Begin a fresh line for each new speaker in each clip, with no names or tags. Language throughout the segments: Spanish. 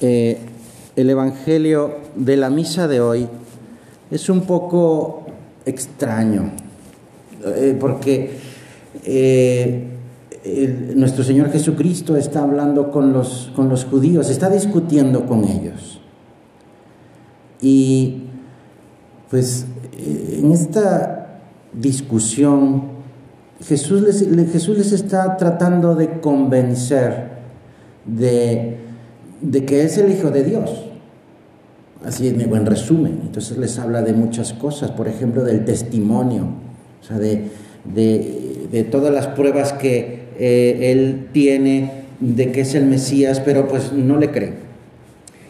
eh, el Evangelio de la misa de hoy es un poco extraño, eh, porque eh, nuestro Señor Jesucristo está hablando con los, con los judíos, está discutiendo con ellos. Y pues en esta discusión Jesús Jesús les está tratando de convencer de, de que es el Hijo de Dios. Así en buen resumen. Entonces les habla de muchas cosas, por ejemplo, del testimonio, o sea, de, de, todas las pruebas que eh, él tiene de que es el Mesías, pero pues no le creen.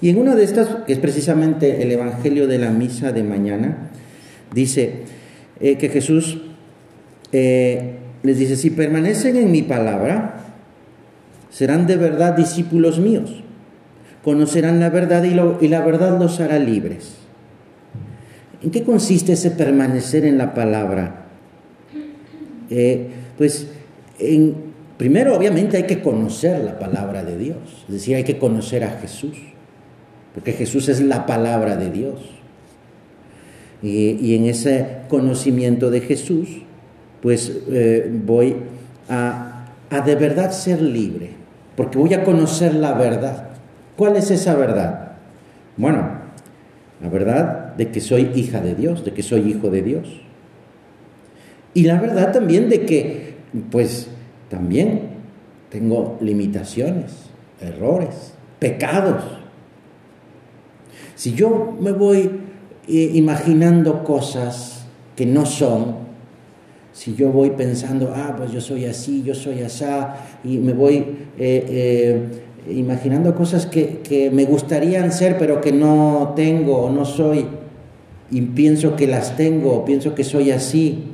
Y en una de estas, que es precisamente el Evangelio de la Misa de mañana, dice eh, que Jesús eh, les dice, si permanecen en mi palabra, serán de verdad discípulos míos, conocerán la verdad y, la verdad los hará libres. ¿En qué consiste ese permanecer en la palabra? Eh, pues en, primero obviamente hay que conocer la palabra de Dios, es decir, hay que conocer a Jesús, porque Jesús es la palabra de Dios. y en ese conocimiento de Jesús, pues eh, voy a, a de verdad ser libre, porque voy a conocer la verdad. ¿Cuál es esa verdad? Bueno, la verdad de que soy hija de Dios, de que soy hijo de Dios. Y la verdad también de que, pues, también tengo limitaciones, errores, pecados. Si yo me voy eh, imaginando cosas que no son, si yo voy pensando, ah, pues yo soy así, yo soy asá, y me voy eh, eh, imaginando cosas que, me gustarían ser, pero que no tengo o no soy, y pienso que las tengo, pienso que soy así.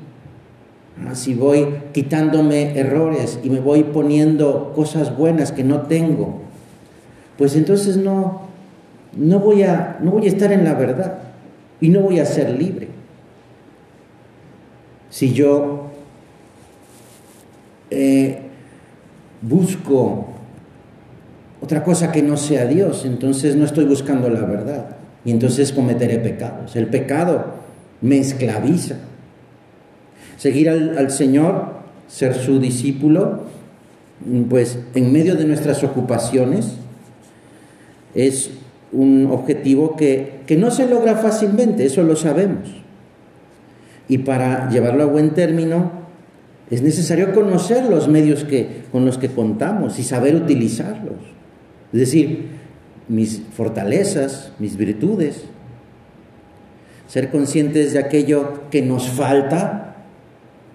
Ah, si voy quitándome errores y me voy poniendo cosas buenas que no tengo, pues entonces no, no, voy a, no voy a estar en la verdad y no voy a ser libre. Si yo eh, busco otra cosa que no sea Dios, entonces no estoy buscando la verdad y entonces cometeré pecados. El pecado me esclaviza. Seguir al, Señor, ser su discípulo, pues en medio de nuestras ocupaciones, es un objetivo que, que no se logra fácilmente, eso lo sabemos. Y para llevarlo a buen término, es necesario conocer los medios que, con los que contamos y saber utilizarlos. Es decir, mis fortalezas, mis virtudes, ser conscientes de aquello que nos falta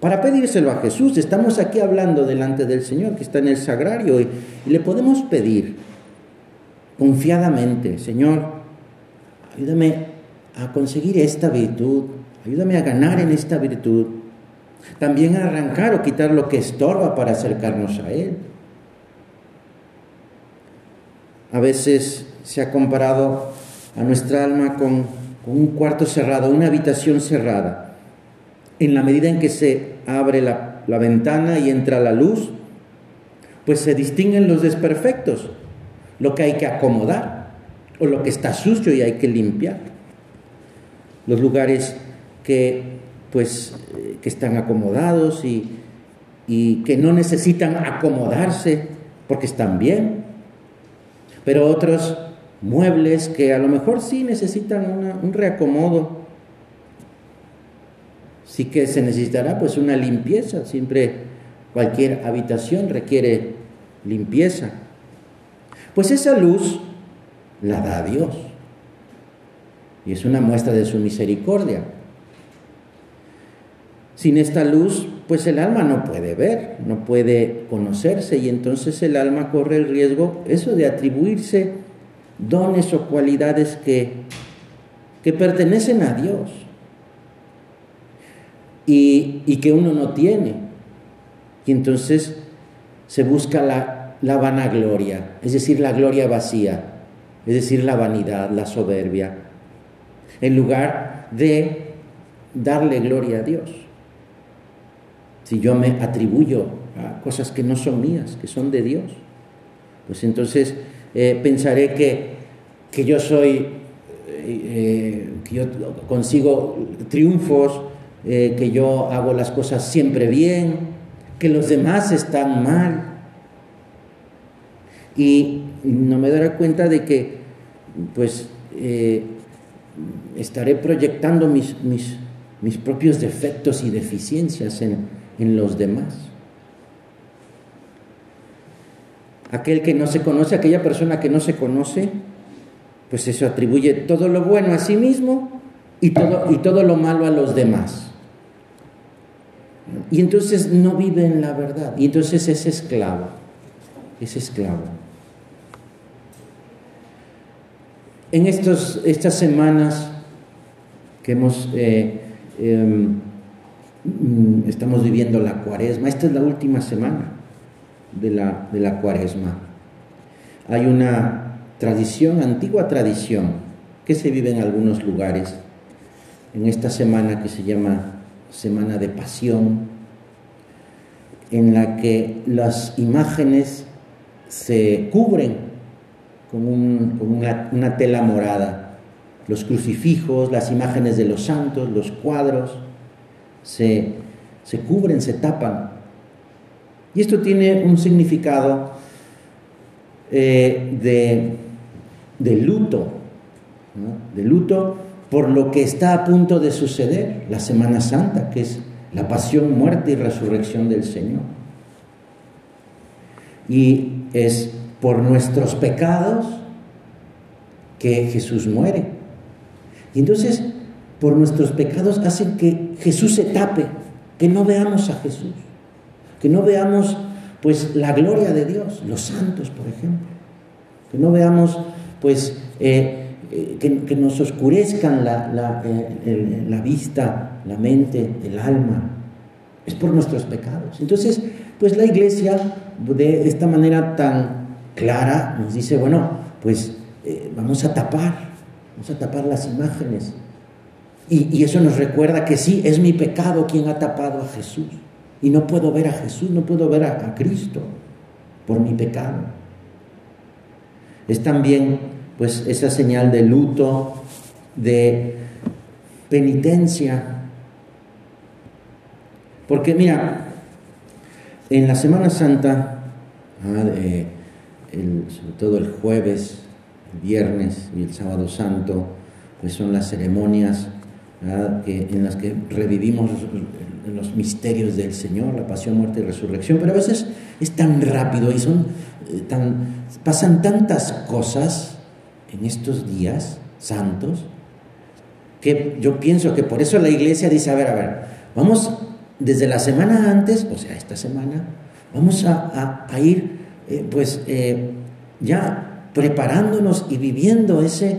para pedírselo a Jesús. Estamos aquí hablando delante del Señor que está en el sagrario y, le podemos pedir confiadamente, Señor, ayúdame a conseguir esta virtud, Ayúdame a ganar en esta virtud. También a arrancar o quitar lo que estorba para acercarnos a Él. A veces se ha comparado a nuestra alma con, un cuarto cerrado, una habitación cerrada. En la medida en que se abre la, ventana y entra la luz, pues se distinguen los desperfectos, lo que hay que acomodar o lo que está sucio y hay que limpiar. Los lugares que pues eh, que están acomodados y, que no necesitan acomodarse porque están bien, pero otros muebles que a lo mejor sí necesitan un reacomodo, sí que se necesitará pues una limpieza, siempre cualquier habitación requiere limpieza. Pues esa luz la da Dios y es una muestra de su misericordia. Sin esta luz, pues el alma no puede ver, no puede conocerse y entonces el alma corre el riesgo eso de atribuirse dones o cualidades que, que pertenecen a Dios y, y, que uno no tiene. Y entonces se busca la, la vanagloria, es decir, la gloria vacía, es decir, la vanidad, la soberbia, en lugar de darle gloria a Dios si yo me atribuyo a cosas que no son mías, que son de Dios, pues entonces eh, pensaré que que yo soy, eh, que yo consigo triunfos, eh, que yo hago las cosas siempre bien, que los demás están mal. Y no me daré cuenta de que, pues, eh, estaré proyectando mis, mis, mis, propios defectos y deficiencias en, en los demás. Aquel que no se conoce, aquella persona que no se conoce, pues eso atribuye todo lo bueno a sí mismo y todo, y todo lo malo a los demás. Y entonces no vive en la verdad. Y entonces es esclavo. Es esclavo. En estos, estas semanas que hemos, eh, em, estamos viviendo la cuaresma, esta es la última semana de la, de la cuaresma. Hay una tradición, antigua tradición, que se vive en algunos lugares, en esta semana que se llama Semana de Pasión, en la que las imágenes se cubren con, una, tela morada. Los crucifijos, las imágenes de los santos, los cuadros, se, cubren, se tapan. Y esto tiene un significado eh, de, luto, de luto por lo que está a punto de suceder, la Semana Santa, que es la pasión, muerte y resurrección del Señor. Y es por nuestros pecados que Jesús muere. Y entonces, por nuestros pecados hacen que Jesús se tape, que no veamos a Jesús, que no veamos pues la gloria de Dios, los santos, por ejemplo, que no veamos pues eh, eh, que, nos oscurezcan la, eh, la vista, la mente, el alma, es por nuestros pecados. Entonces, pues la iglesia de esta manera tan clara nos dice, bueno, pues vamos a tapar, vamos a tapar las imágenes. Y, eso nos recuerda que sí, es mi pecado quien ha tapado a Jesús. Y no puedo ver a Jesús, no puedo ver a, a Cristo por mi pecado. Es también pues esa señal de luto, de penitencia. Porque mira, en la Semana Santa, ah, sobre todo el jueves, el viernes y el sábado santo, pues son las ceremonias en las que revivimos los misterios del Señor, la pasión, muerte y resurrección, pero a veces es tan rápido y son eh, tan, pasan tantas cosas en estos días santos que yo pienso que por eso la iglesia dice, a ver, a ver, vamos desde la semana antes, o sea, esta semana, vamos a ir eh, pues eh, ya preparándonos y viviendo ese,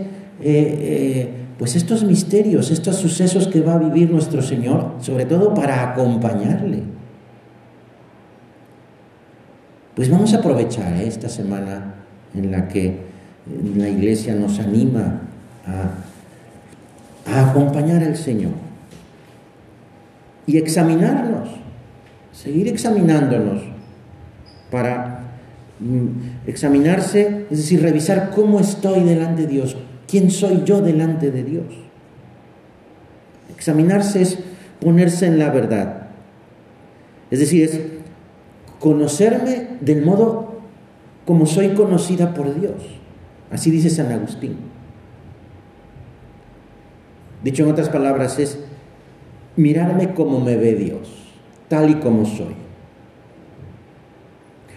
pues estos misterios, estos sucesos que va a vivir nuestro Señor, sobre todo para acompañarle. Pues vamos a aprovechar esta semana en la que la iglesia nos anima a, a acompañar al Señor y examinarnos, seguir examinándonos para Mm, examinarse, es decir, revisar cómo estoy delante de Dios, quién soy yo delante de Dios. Examinarse es ponerse en la verdad. Es decir, es conocerme del modo como soy conocida por Dios. Así dice San Agustín. Dicho en otras palabras, es mirarme como me ve Dios, tal y como soy.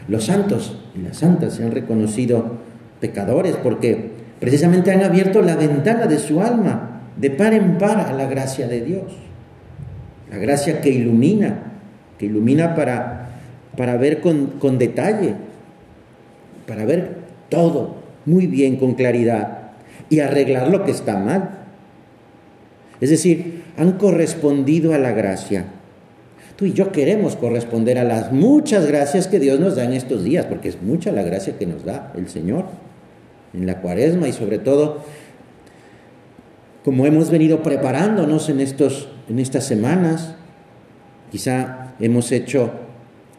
Los santos y las santas se han reconocido pecadores porque precisamente han abierto la ventana de su alma de par en par a la gracia de Dios. La gracia que ilumina, que ilumina para, para ver con, con detalle, para ver todo muy bien, con claridad, y arreglar lo que está mal. Es decir, han correspondido a la gracia Tú y yo queremos corresponder a las muchas gracias que Dios nos da en estos días, porque es mucha la gracia que nos da el Señor en la cuaresma y sobre todo como hemos venido preparándonos en, estos, en estas semanas, quizá hemos hecho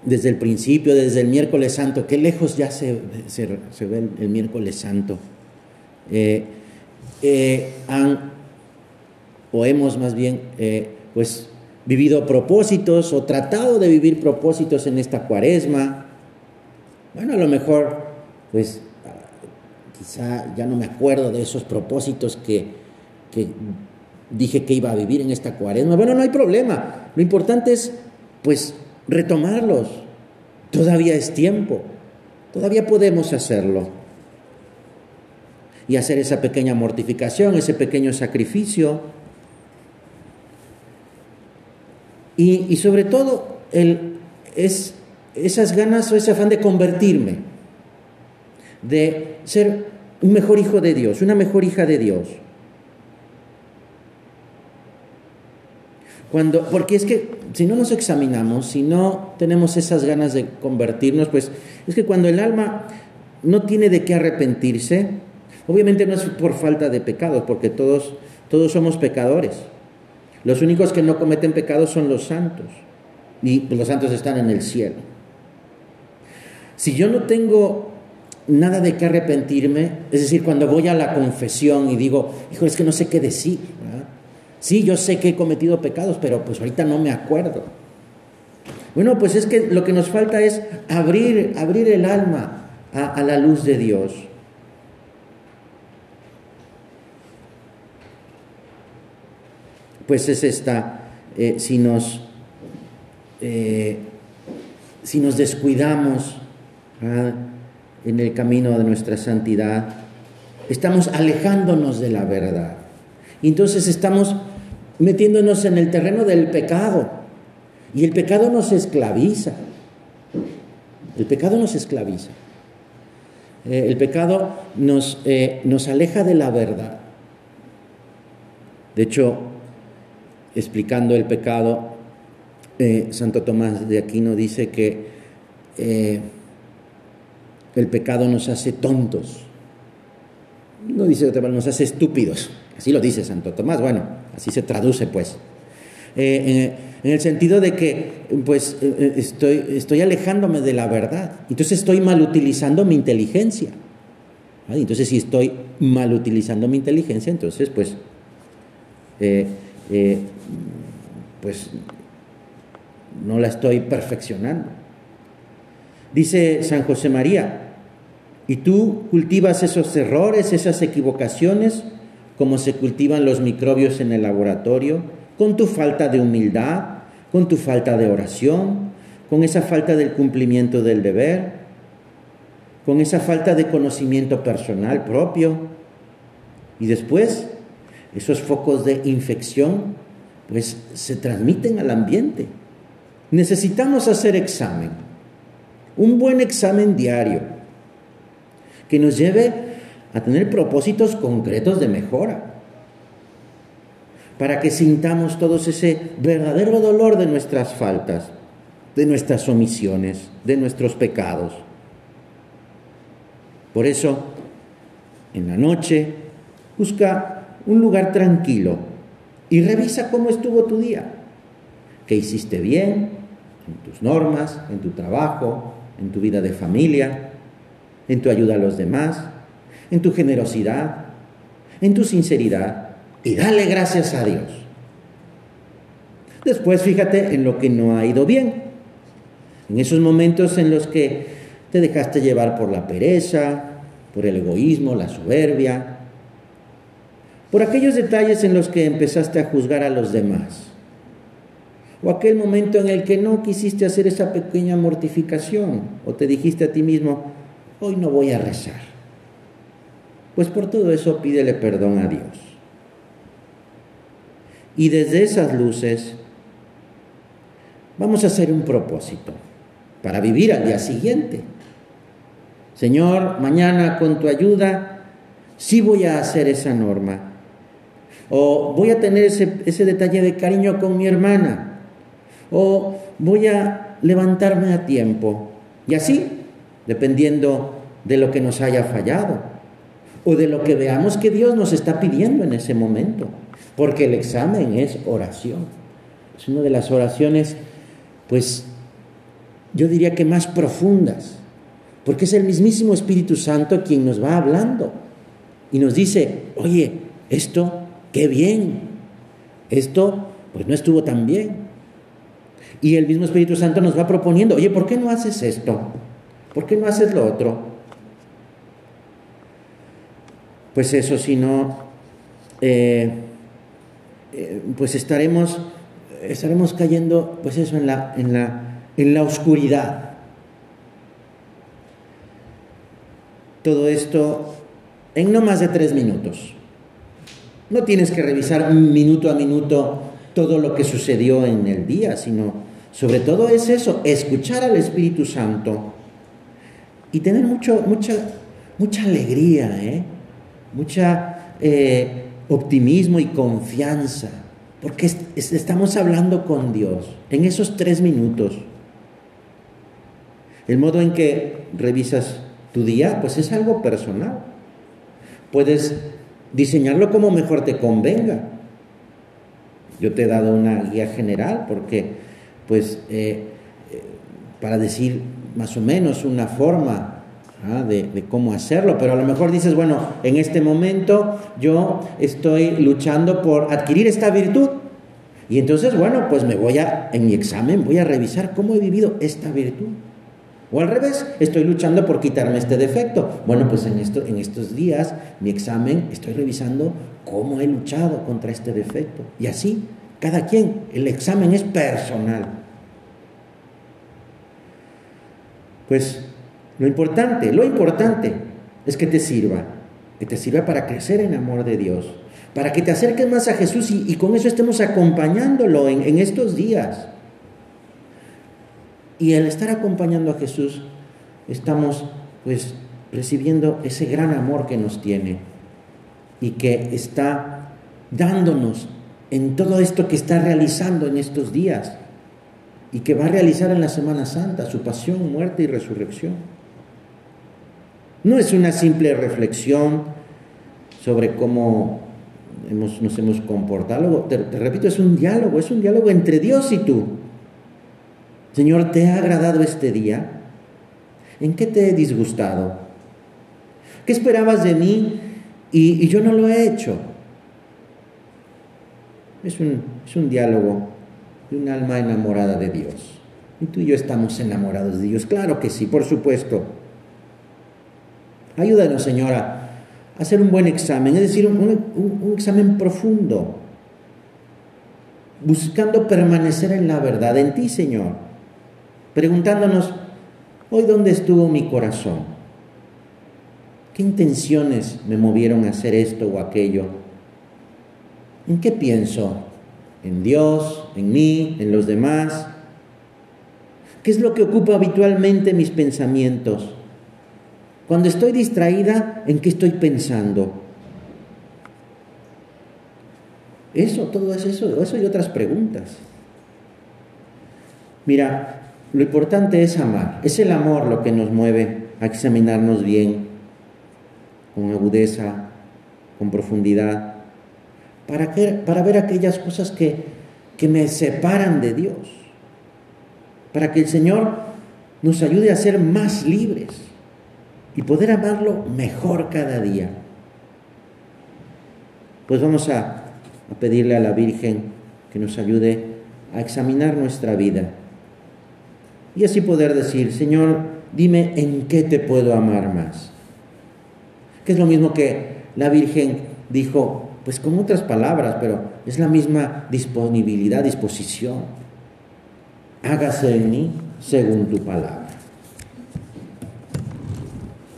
desde el principio, desde el miércoles santo, qué lejos ya se, se, ve el, miércoles santo, eh, eh, han, o hemos más bien, pues, vivido propósitos o tratado de vivir propósitos en esta cuaresma. Bueno, a lo mejor, pues, quizá ya no me acuerdo de esos propósitos que, dije que iba a vivir en esta cuaresma. Bueno, no hay problema. Lo importante es, pues, retomarlos. Todavía es tiempo. Todavía podemos hacerlo. Y hacer esa pequeña mortificación, ese pequeño sacrificio. Y, sobre todo, es esas ganas o ese afán de convertirme, de ser un mejor hijo de Dios, una mejor hija de Dios. Cuando, porque es que si no nos examinamos, si no tenemos esas ganas de convertirnos, pues es que cuando el alma no tiene de qué arrepentirse, obviamente no es por falta de pecados, porque todos, todos somos pecadores. Los únicos que no cometen pecados son los santos, y los santos están en el cielo. Si yo no tengo nada de qué arrepentirme, es decir, cuando voy a la confesión y digo, hijo, es que no sé qué decir, Sí, yo sé que he cometido pecados, pero pues ahorita no me acuerdo. Bueno, pues es que lo que nos falta es abrir, abrir el alma a, la luz de Dios. Pues es esta, eh, si, nos, eh, si nos descuidamos en el camino de nuestra santidad, estamos alejándonos de la verdad. Y entonces estamos metiéndonos en el terreno del pecado. Y el pecado nos esclaviza. El pecado nos esclaviza. Eh, el pecado nos, eh, nos aleja de la verdad. De hecho, explicando el pecado, eh, Santo Tomás de Aquino dice que el pecado nos hace tontos. No dice nos hace estúpidos. Así lo dice Santo Tomás. Bueno, así se traduce pues. Eh, en el sentido de que pues eh, eh, estoy, estoy alejándome de la verdad. Entonces estoy mal utilizando mi inteligencia. Entonces si estoy mal utilizando mi inteligencia, entonces pues, pues no la estoy perfeccionando. Dice San José María, y tú cultivas esos errores, esas equivocaciones, como se cultivan los microbios en el laboratorio, con tu falta de humildad, con tu falta de oración, con esa falta del cumplimiento del deber, con esa falta de conocimiento personal propio. Y después, esos focos de infección, pues se transmiten al ambiente. Necesitamos hacer examen, un buen examen diario, que nos lleve a tener propósitos concretos de mejora, para que sintamos todos ese verdadero dolor de nuestras faltas, de nuestras omisiones, de nuestros pecados. Por eso, en la noche, busca un lugar tranquilo y revisa cómo estuvo tu día, qué hiciste bien en tus normas, en tu trabajo, en tu vida de familia, en tu ayuda a los demás, en tu generosidad, en tu sinceridad y dale gracias a Dios. Después fíjate en lo que no ha ido bien, en esos momentos en los que te dejaste llevar por la pereza, por el egoísmo, la soberbia, por aquellos detalles en los que empezaste a juzgar a los demás, o aquel momento en el que no quisiste hacer esa pequeña mortificación, o te dijiste a ti mismo, hoy no voy a rezar. Pues por todo eso pídele perdón a Dios. Y desde esas luces vamos a hacer un propósito para vivir al día siguiente. Señor, mañana con tu ayuda sí voy a hacer esa norma. O voy a tener ese, ese detalle de cariño con mi hermana. O voy a levantarme a tiempo. Y así, dependiendo de lo que nos haya fallado o de lo que veamos que Dios nos está pidiendo en ese momento, porque el examen es oración. Es una de las oraciones, pues, yo diría que más profundas, porque es el mismísimo Espíritu Santo quien nos va hablando. y nos dice, oye, esto, qué bien, esto, pues no estuvo tan bien. Y el mismo Espíritu Santo nos va proponiendo, oye, ¿por qué no haces esto? ¿Por qué no haces lo otro? Pues eso, si no, eh, eh, pues estaremos, estaremos cayendo, pues eso, en la, en la, en la oscuridad. Todo esto en no más de tres minutos. No tienes que revisar minuto a minuto todo lo que sucedió en el día, sino sobre todo es eso, escuchar al Espíritu Santo y tener mucho, mucha, mucha alegría, ¿eh? mucha eh, optimismo y confianza, porque estamos hablando con Dios en esos tres minutos. El modo en que revisas tu día, pues es algo personal. Puedes diseñarlo como mejor te convenga. Yo te he dado una guía general porque, pues, eh, eh, para decir más o menos una forma ¿ah? de, de, cómo hacerlo, pero a lo mejor dices, bueno, en este momento yo estoy luchando por adquirir esta virtud. Y entonces, bueno, pues me voy a, en mi examen, voy a revisar cómo he vivido esta virtud. O al revés, estoy luchando por quitarme este defecto. Bueno, pues en, esto, en estos días, mi examen, estoy revisando cómo he luchado contra este defecto. Y así, cada quien, el examen es personal. Pues lo importante, lo importante es que te sirva, que te sirva para crecer en amor de Dios, para que te acerques más a Jesús y, con eso estemos acompañándolo en, estos días. Y al estar acompañando a Jesús, estamos pues recibiendo ese gran amor que nos tiene y que está dándonos en todo esto que está realizando en estos días y que va a realizar en la Semana Santa, su pasión, muerte y resurrección. No es una simple reflexión sobre cómo nos hemos comportado, te repito, es un diálogo, es un diálogo entre Dios y tú. Señor, ¿te ha agradado este día? ¿En qué te he disgustado? ¿Qué esperabas de mí y, yo no lo he hecho? Es un, es un diálogo de un alma enamorada de Dios. Y tú y yo estamos enamorados de Dios. Claro que sí, por supuesto. Ayúdanos, Señora, a hacer un buen examen, es decir, un examen profundo, buscando permanecer en la verdad, en ti, Señor preguntándonos, hoy dónde estuvo mi corazón, qué intenciones me movieron a hacer esto o aquello, en qué pienso, en Dios, en mí, en los demás, qué es lo que ocupa habitualmente mis pensamientos. Cuando estoy distraída, ¿en qué estoy pensando? Eso, todo es eso, eso y otras preguntas. Mira, lo importante es amar. Es el amor lo que nos mueve a examinarnos bien, con agudeza, con profundidad, para, para ver aquellas cosas que, que me separan de Dios, para que el Señor nos ayude a ser más libres y poder amarlo mejor cada día. Pues vamos a, a pedirle a la Virgen que nos ayude a examinar nuestra vida y así poder decir, Señor, dime en qué te puedo amar más. Que es lo mismo que la Virgen dijo, pues con otras palabras, pero es la misma disponibilidad, disposición. Hágase en mí según tu palabra.